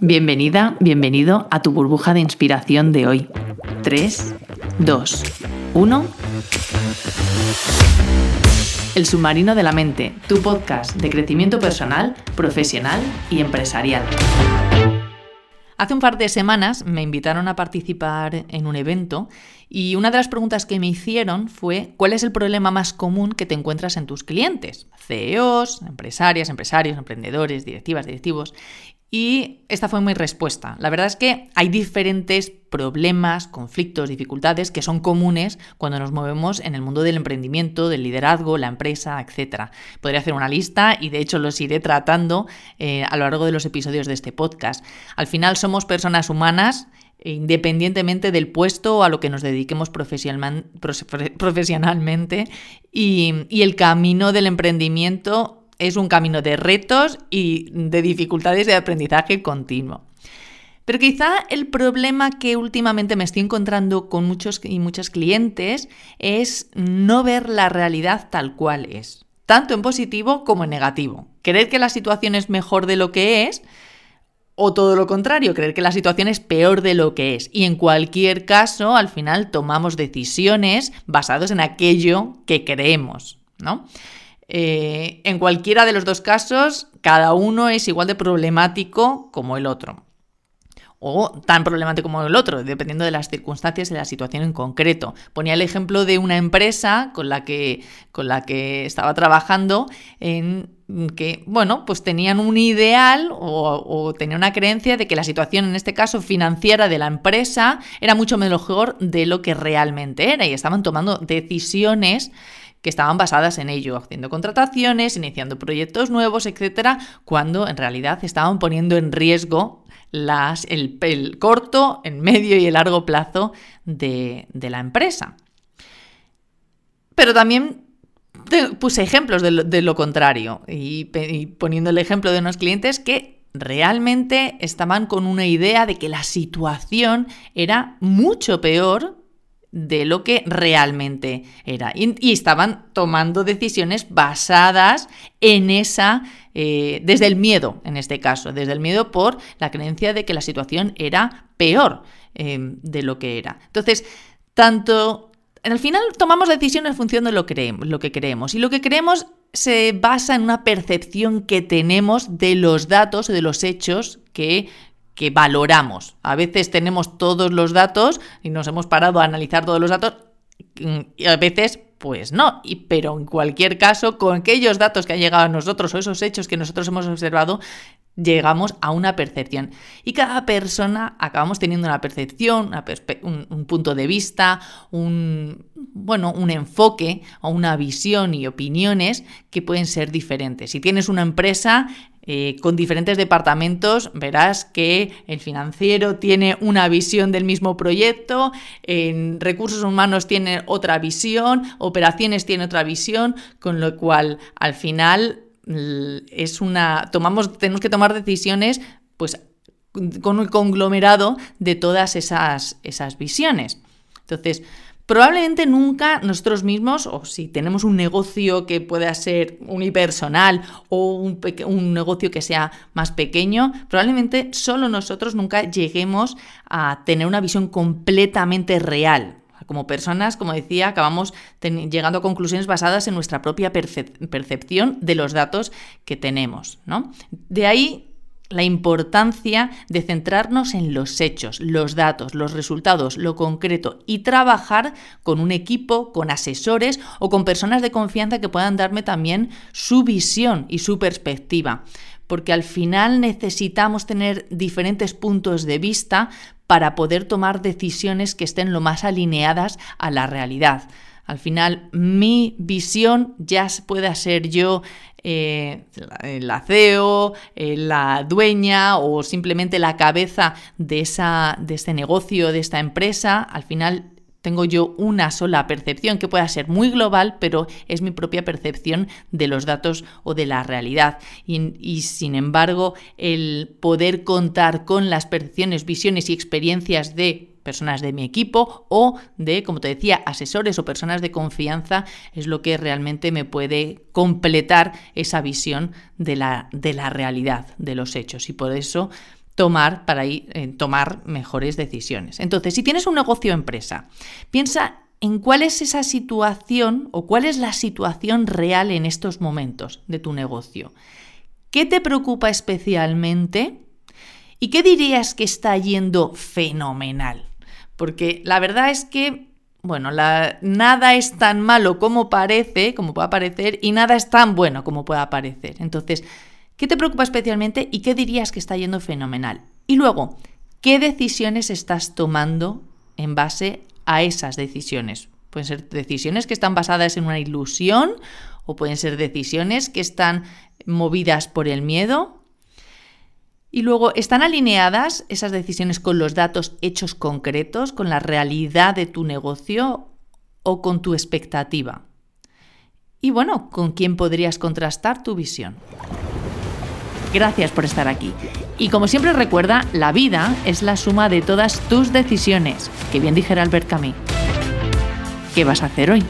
Bienvenida, bienvenido a tu burbuja de inspiración de hoy. 3, 2, 1. El submarino de la mente, tu podcast de crecimiento personal, profesional y empresarial. Hace un par de semanas me invitaron a participar en un evento y una de las preguntas que me hicieron fue ¿cuál es el problema más común que te encuentras en tus clientes? CEOs, empresarias, empresarios, emprendedores, directivas, directivos. Y esta fue mi respuesta. La verdad es que hay diferentes problemas, conflictos, dificultades que son comunes cuando nos movemos en el mundo del emprendimiento, del liderazgo, la empresa, etc. Podría hacer una lista y de hecho los iré tratando eh, a lo largo de los episodios de este podcast. Al final somos personas humanas independientemente del puesto a lo que nos dediquemos profesionalmente y, y el camino del emprendimiento es un camino de retos y de dificultades de aprendizaje continuo. Pero quizá el problema que últimamente me estoy encontrando con muchos y muchas clientes es no ver la realidad tal cual es, tanto en positivo como en negativo. Creer que la situación es mejor de lo que es o todo lo contrario, creer que la situación es peor de lo que es. Y en cualquier caso, al final tomamos decisiones basadas en aquello que creemos, ¿no? Eh, en cualquiera de los dos casos, cada uno es igual de problemático como el otro. O tan problemático como el otro, dependiendo de las circunstancias y de la situación en concreto. Ponía el ejemplo de una empresa con la que, con la que estaba trabajando en que, bueno, pues tenían un ideal o, o una creencia de que la situación, en este caso financiera de la empresa, era mucho mejor de lo que realmente era y estaban tomando decisiones que estaban basadas en ello, haciendo contrataciones, iniciando proyectos nuevos, etcétera, cuando en realidad estaban poniendo en riesgo las, el, corto, el medio y el largo plazo de, la empresa. Pero también puse ejemplos de lo, contrario y, poniendo el ejemplo de unos clientes que realmente estaban con una idea de que la situación era mucho peor de lo que realmente era. Y, estaban tomando decisiones basadas en esa, eh, desde el miedo, en este caso, desde el miedo por la creencia de que la situación era peor eh, de lo que era. Entonces, tanto, al final tomamos decisiones en función de lo, creemos, lo que creemos. Y lo que creemos se basa en una percepción que tenemos de los datos, de los hechos que que valoramos. A veces tenemos todos los datos y nos hemos parado a analizar todos los datos y a veces pues no, pero en cualquier caso, con aquellos datos que han llegado a nosotros o esos hechos que nosotros hemos observado, llegamos a una percepción. Y cada persona acabamos teniendo una percepción, un, punto de vista, un, bueno, un enfoque o una visión y opiniones que pueden ser diferentes. Si tienes una empresa, eh, con diferentes departamentos, verás que el financiero tiene una visión del mismo proyecto, en recursos humanos tiene otra visión, operaciones tiene otra visión, con lo cual al final es una tomamos tenemos que tomar decisiones pues con un conglomerado de todas esas, esas visiones. Entonces, Probablemente nunca nosotros mismos, o si tenemos un negocio que pueda ser unipersonal o un, negocio que sea más pequeño, probablemente solo nosotros nunca lleguemos a tener una visión completamente real. Como personas, como decía, acabamos llegando a conclusiones basadas en nuestra propia percepción de los datos que tenemos. ¿no? De ahí la importancia de centrarnos en los hechos, los datos, los resultados, lo concreto y trabajar con un equipo, con asesores o con personas de confianza que puedan darme también su visión y su perspectiva. Porque al final necesitamos tener diferentes puntos de vista para poder tomar decisiones que estén lo más alineadas a la realidad. Al final, mi visión ya pueda ser yo eh, la CEO, eh, la dueña o simplemente la cabeza de, esa, de este negocio, de esta empresa. Al final tengo yo una sola percepción que pueda ser muy global, pero es mi propia percepción de los datos o de la realidad. Y, sin embargo, el poder contar con las percepciones, visiones y experiencias de personas de mi equipo o de, como te decía, asesores o personas de confianza es lo que realmente me puede completar esa visión de la, de la realidad, de los hechos. Y por eso tomar para ir, eh, tomar mejores decisiones. Entonces, si tienes un negocio empresa, piensa en cuál es esa situación o cuál es la situación real en estos momentos de tu negocio. ¿Qué te preocupa especialmente? ¿Y qué dirías que está yendo fenomenal? Porque la verdad es que, bueno, nada es tan malo como parece, como pueda parecer, y nada es tan bueno como pueda parecer. Entonces, ¿qué te preocupa especialmente y qué dirías que está yendo fenomenal? Y luego, ¿qué decisiones estás tomando en base a esas decisiones? Pueden ser decisiones que están basadas en una ilusión o pueden ser decisiones que están movidas por el miedo y luego, ¿están alineadas esas decisiones con los datos hechos concretos, con la realidad de tu negocio o con tu expectativa? Y bueno, ¿con quién podrías contrastar tu visión? Gracias por estar aquí. Y como siempre recuerda, la vida es la suma de todas tus decisiones, que bien dijera Albert Camus. ¿Qué vas a hacer hoy?